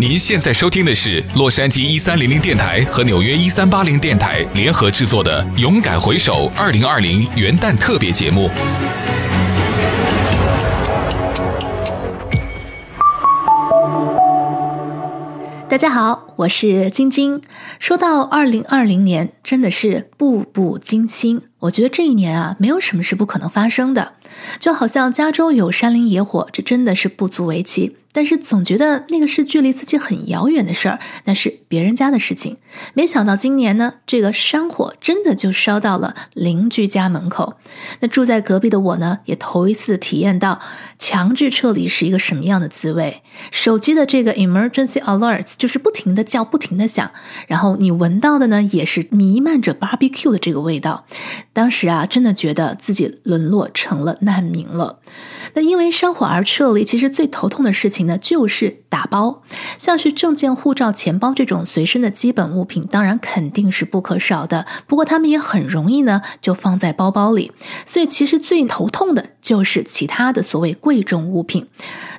您现在收听的是洛杉矶一三零零电台和纽约一三八零电台联合制作的《勇敢回首二零二零元旦特别节目》。大家好，我是晶晶。说到二零二零年，真的是步步惊心。我觉得这一年啊，没有什么是不可能发生的。就好像加州有山林野火，这真的是不足为奇。但是总觉得那个是距离自己很遥远的事儿，那是别人家的事情。没想到今年呢，这个山火真的就烧到了邻居家门口。那住在隔壁的我呢，也头一次体验到强制撤离是一个什么样的滋味。手机的这个 emergency alerts 就是不停的叫，不停的响，然后你闻到的呢，也是弥漫着 barbecue 的这个味道。当时啊，真的觉得自己沦落成了难民了。那因为山火而撤离，其实最头痛的事情呢，就是打包，像是证件、护照、钱包这种随身的基本物品，当然肯定是不可少的。不过他们也很容易呢，就放在包包里。所以其实最头痛的就是其他的所谓贵重物品，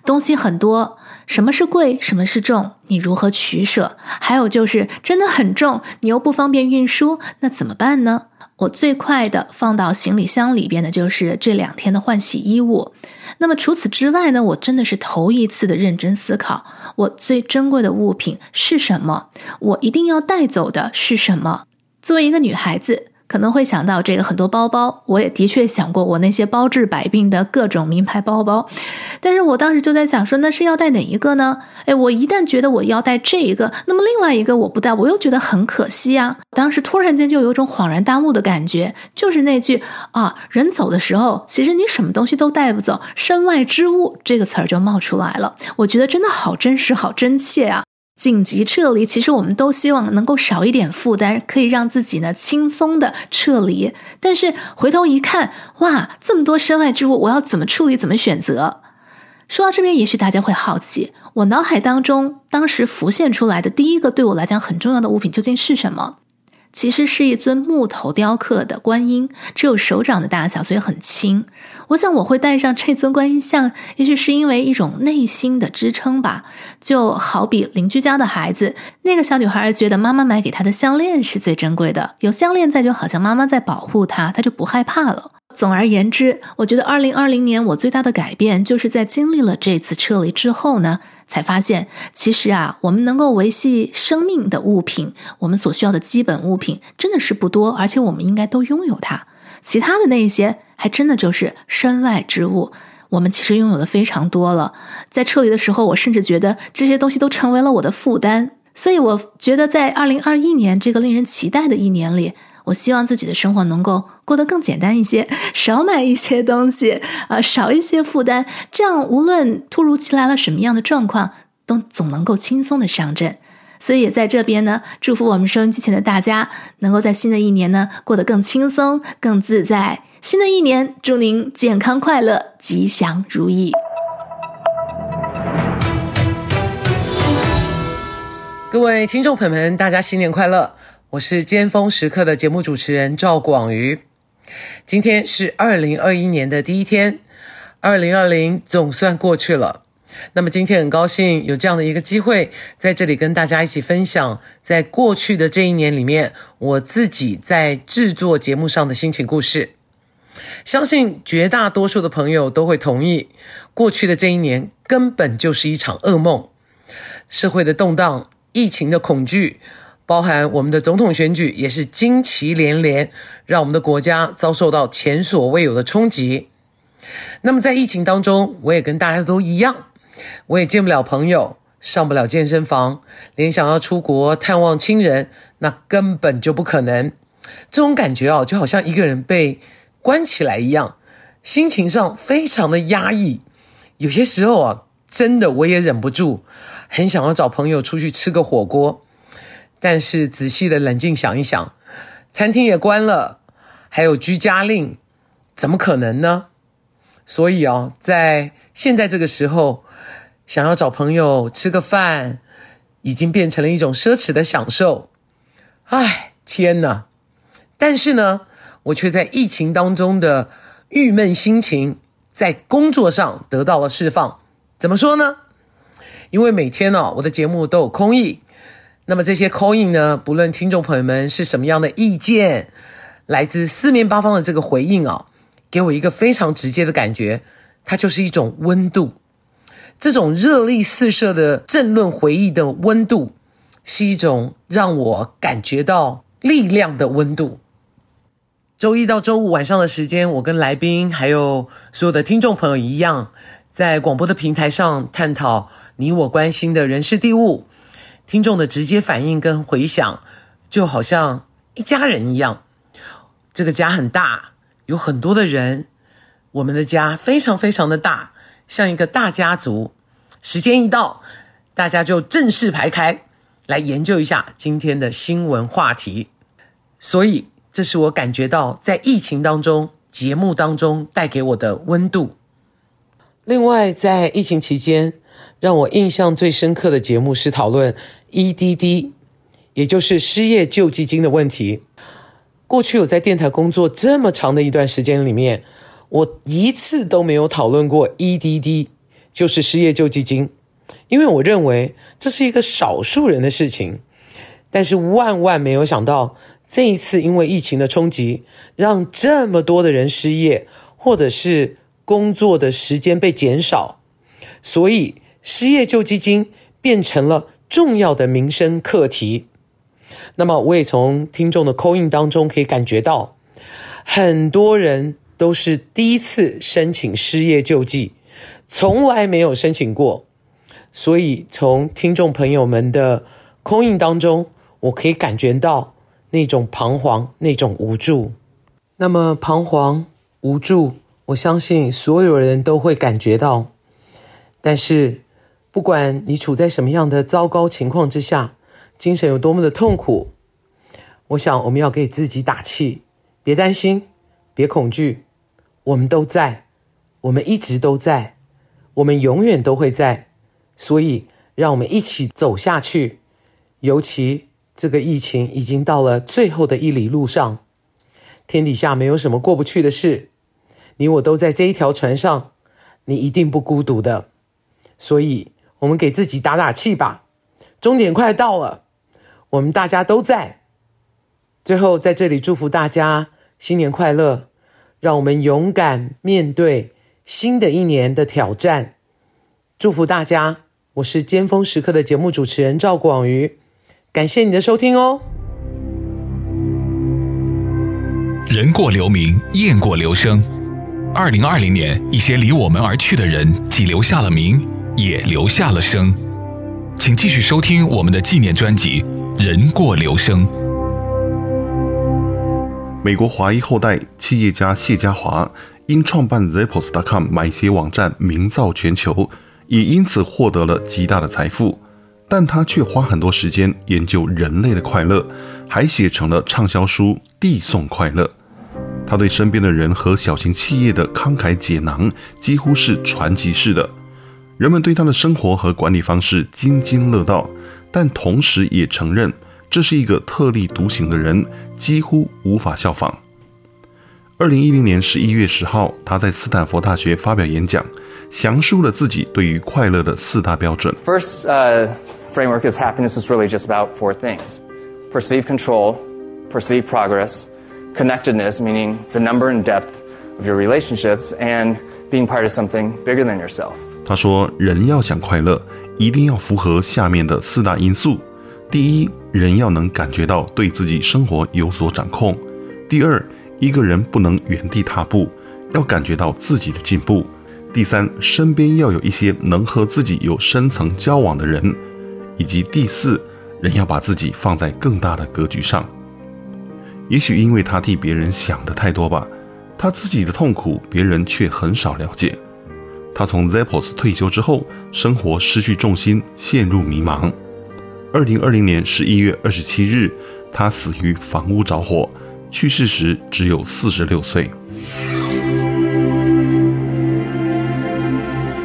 东西很多，什么是贵，什么是重，你如何取舍？还有就是真的很重，你又不方便运输，那怎么办呢？我最快的放到行李箱里边的就是这两天的换洗衣物。那么除此之外呢，我真的是头一次的认真思考，我最珍贵的物品是什么？我一定要带走的是什么？作为一个女孩子。可能会想到这个很多包包，我也的确想过我那些包治百病的各种名牌包包，但是我当时就在想说，那是要带哪一个呢？哎，我一旦觉得我要带这一个，那么另外一个我不带，我又觉得很可惜啊。当时突然间就有一种恍然大悟的感觉，就是那句啊，人走的时候，其实你什么东西都带不走，身外之物这个词儿就冒出来了。我觉得真的好真实，好真切啊。紧急撤离，其实我们都希望能够少一点负担，可以让自己呢轻松的撤离。但是回头一看，哇，这么多身外之物，我要怎么处理？怎么选择？说到这边，也许大家会好奇，我脑海当中当时浮现出来的第一个对我来讲很重要的物品究竟是什么？其实是一尊木头雕刻的观音，只有手掌的大小，所以很轻。我想我会带上这尊观音像，也许是因为一种内心的支撑吧。就好比邻居家的孩子，那个小女孩觉得妈妈买给她的项链是最珍贵的，有项链在，就好像妈妈在保护她，她就不害怕了。总而言之，我觉得二零二零年我最大的改变，就是在经历了这次撤离之后呢，才发现，其实啊，我们能够维系生命的物品，我们所需要的基本物品，真的是不多，而且我们应该都拥有它。其他的那一些，还真的就是身外之物，我们其实拥有的非常多了。在撤离的时候，我甚至觉得这些东西都成为了我的负担。所以，我觉得在二零二一年这个令人期待的一年里，我希望自己的生活能够过得更简单一些，少买一些东西，呃，少一些负担，这样无论突如其来了什么样的状况，都总能够轻松的上阵。所以也在这边呢，祝福我们收音机前的大家，能够在新的一年呢过得更轻松、更自在。新的一年，祝您健康快乐、吉祥如意。各位听众朋友们，大家新年快乐！我是尖峰时刻的节目主持人赵广瑜。今天是二零二一年的第一天，二零二零总算过去了。那么今天很高兴有这样的一个机会，在这里跟大家一起分享，在过去的这一年里面，我自己在制作节目上的心情故事。相信绝大多数的朋友都会同意，过去的这一年根本就是一场噩梦，社会的动荡，疫情的恐惧。包含我们的总统选举也是惊奇连连，让我们的国家遭受到前所未有的冲击。那么在疫情当中，我也跟大家都一样，我也见不了朋友，上不了健身房，连想要出国探望亲人，那根本就不可能。这种感觉啊，就好像一个人被关起来一样，心情上非常的压抑。有些时候啊，真的我也忍不住，很想要找朋友出去吃个火锅。但是仔细的冷静想一想，餐厅也关了，还有居家令，怎么可能呢？所以哦，在现在这个时候，想要找朋友吃个饭，已经变成了一种奢侈的享受。唉，天哪！但是呢，我却在疫情当中的郁闷心情，在工作上得到了释放。怎么说呢？因为每天呢、哦，我的节目都有 call in，那么这些 coin 呢，不论听众朋友们是什么样的意见，来自四面八方的这个回应啊，给我一个非常直接的感觉，它就是一种温度。这种热力四射的政论回忆的温度，是一种让我感觉到力量的温度。周一到周五晚上的时间，我跟来宾还有所有的听众朋友一样，在广播的平台上探讨你我关心的人事地物，听众的直接反应跟回响，就好像一家人一样。这个家很大，有很多的人，我们的家非常非常的大，像一个大家族。时间一到，大家就正式排开来研究一下今天的新闻话题。所以。这是我感觉到在疫情当中，节目当中带给我的温度。另外，在疫情期间，让我印象最深刻的节目是讨论 EDD，也就是失业救济金的问题。过去我在电台工作这么长的一段时间里面，我一次都没有讨论过 EDD，就是失业救济金，因为我认为这是一个少数人的事情。但是万万没有想到。这一次，因为疫情的冲击，让这么多的人失业，或者是工作的时间被减少，所以失业救济金变成了重要的民生课题。那么，我也从听众的 call in 当中可以感觉到，很多人都是第一次申请失业救济，从来没有申请过，所以从听众朋友们的空印当中，我可以感觉到。那种彷徨，那种无助，那么彷徨无助，我相信所有人都会感觉到。但是，不管你处在什么样的糟糕情况之下，精神有多么的痛苦，我想我们要给自己打气，别担心，别恐惧，我们都在，我们一直都在，我们永远都会在。所以，让我们一起走下去，尤其。这个疫情已经到了最后的一里路上，天底下没有什么过不去的事，你我都在这一条船上，你一定不孤独的。所以，我们给自己打打气吧，终点快到了，我们大家都在。最后，在这里祝福大家新年快乐，让我们勇敢面对新的一年的挑战。祝福大家，我是尖峰时刻的节目主持人赵广瑜。感谢你的收听哦。人过留名，雁过留声。二零二零年，一些离我们而去的人，既留下了名，也留下了声。请继续收听我们的纪念专辑《人过留声》。美国华裔后代企业家谢家华因创办 Zappos.com 买鞋网站名噪全球，也因此获得了极大的财富。但他却花很多时间研究人类的快乐，还写成了畅销书《递送快乐》。他对身边的人和小型企业的慷慨解囊，几乎是传奇式的。人们对他的生活和管理方式津津乐道，但同时也承认这是一个特立独行的人，几乎无法效仿。二零一零年十一月十号，他在斯坦福大学发表演讲，详述了自己对于快乐的四大标准。First, uh framework is happiness is really just about four things perceived control, perceived progress, connectedness, meaning the number and depth of your relationships, and being part of something bigger than yourself. 他说，人要想快乐，一定要符合下面的四大因素：第一，人要能感觉到对自己生活有所掌控；第二，一个人不能原地踏步，要感觉到自己的进步；第三，身边要有一些能和自己有深层交往的人。以及第四，人要把自己放在更大的格局上。也许因为他替别人想的太多吧，他自己的痛苦别人却很少了解。他从 Zappos 退休之后，生活失去重心，陷入迷茫。二零二零年十一月二十七日，他死于房屋着火，去世时只有四十六岁。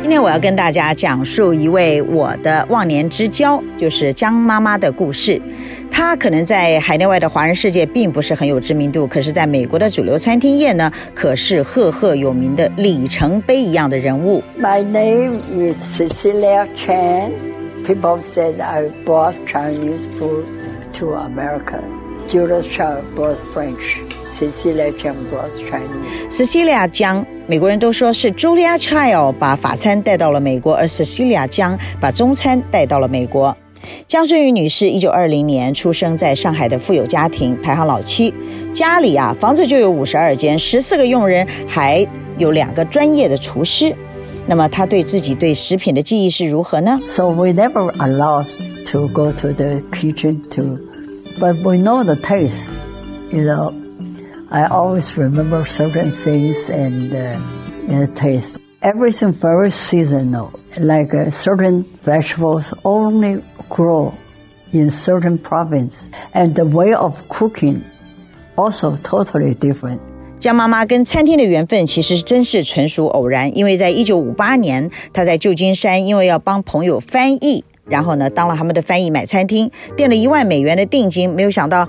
今天我要跟大家讲述一位我的忘年之交，就是江妈妈的故事。她可能在海内外的华人世界并不是很有知名度，可是在美国的主流餐厅业呢，可是赫赫有名的里程碑一样的人物。My name is Cecilia Chan. People said I brought Chinese food to America. Julia Child brought French. Cecilia Chan brought Chinese. Cecilia 江，美国人都说是 Julia Child 把法餐带到了美国，而 Cecilia 江把中餐带到了美国。江孙瑜女士一九二零年出生在上海的富有家庭，排行老七，家里啊房子就有五十二间，十四个佣人，还有两个专业的厨师。那么她对自己对食品的记忆是如何呢？So we never allowed to go to the kitchen to, but we know the taste, you know. I always remember certain things and uh, and taste. Everything very seasonal, like uh, certain vegetables only grow in certain province, and the way of cooking also totally different. 江妈妈跟餐厅的缘分其实真是纯属偶然，因为在一九五八年，她在旧金山，因为要帮朋友翻译，然后呢当了他们的翻译，买餐厅，垫了一万美元的定金，没有想到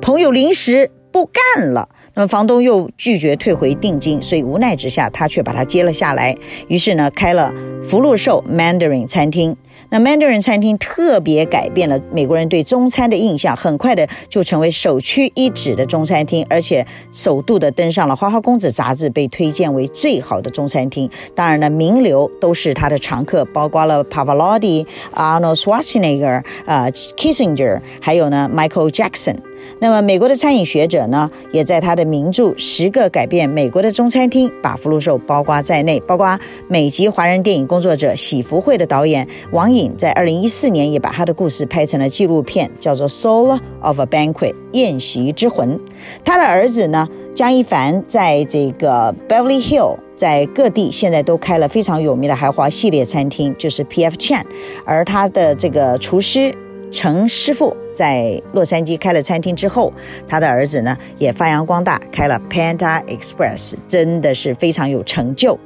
朋友临时不干了。 那么房东又拒绝退回定金，所以无奈之下，他却把它接了下来。于是呢，开了福禄寿 Mandarin 餐厅。那 Mandarin 餐厅特别改变了美国人对中餐的印象，很快的就成为首屈一指的中餐厅，而且首度的登上了《花花公子》杂志，被推荐为最好的中餐厅。当然呢，名流都是他的常客，包括了 Pavarotti、Arnold Schwarzenegger、呃 Kissinger，还有呢 Michael Jackson。那么，美国的餐饮学者呢，也在他的名著《十个改变美国的中餐厅》把福禄寿包括在内，包括美籍华人电影工作者喜福会的导演王颖，在二零一四年也把他的故事拍成了纪录片，叫做《Soul of a Banquet》宴席之魂。他的儿子呢，江一凡，在这个 Beverly Hill，在各地现在都开了非常有名的豪华系列餐厅，就是 P.F. Chan，而他的这个厨师。程师傅在洛杉矶开了餐厅之后，他的儿子呢也发扬光大，开了 Panda Express，真的是非常有成就。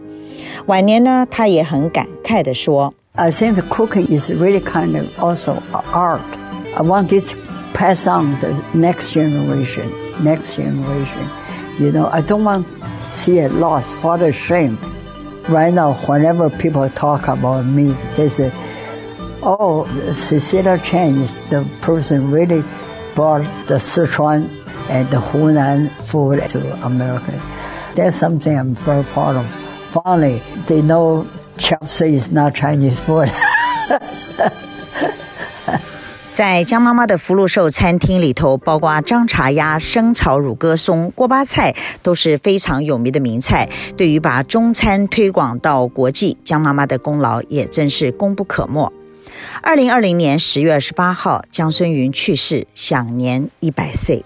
晚年呢，他也很感慨地说：“I think the cooking is really kind of also art. I want this pass on the next generation, next generation. You know, I don't want see it lost. What a shame! Right now, whenever people talk about me, they say. Oh, Cecilia Chan is the person really brought the Sichuan and the Hunan food to America. That's something I'm very proud of. Finally, they know chop suey is not Chinese food. 在江妈妈的福禄寿餐厅里头，包括张茶鸭、生炒乳鸽松、锅巴菜都是非常有名的名菜。对于把中餐推广到国际，江妈妈的功劳也真是功不可没。二零二零年十月二十八号，江孙云去世，享年一百岁。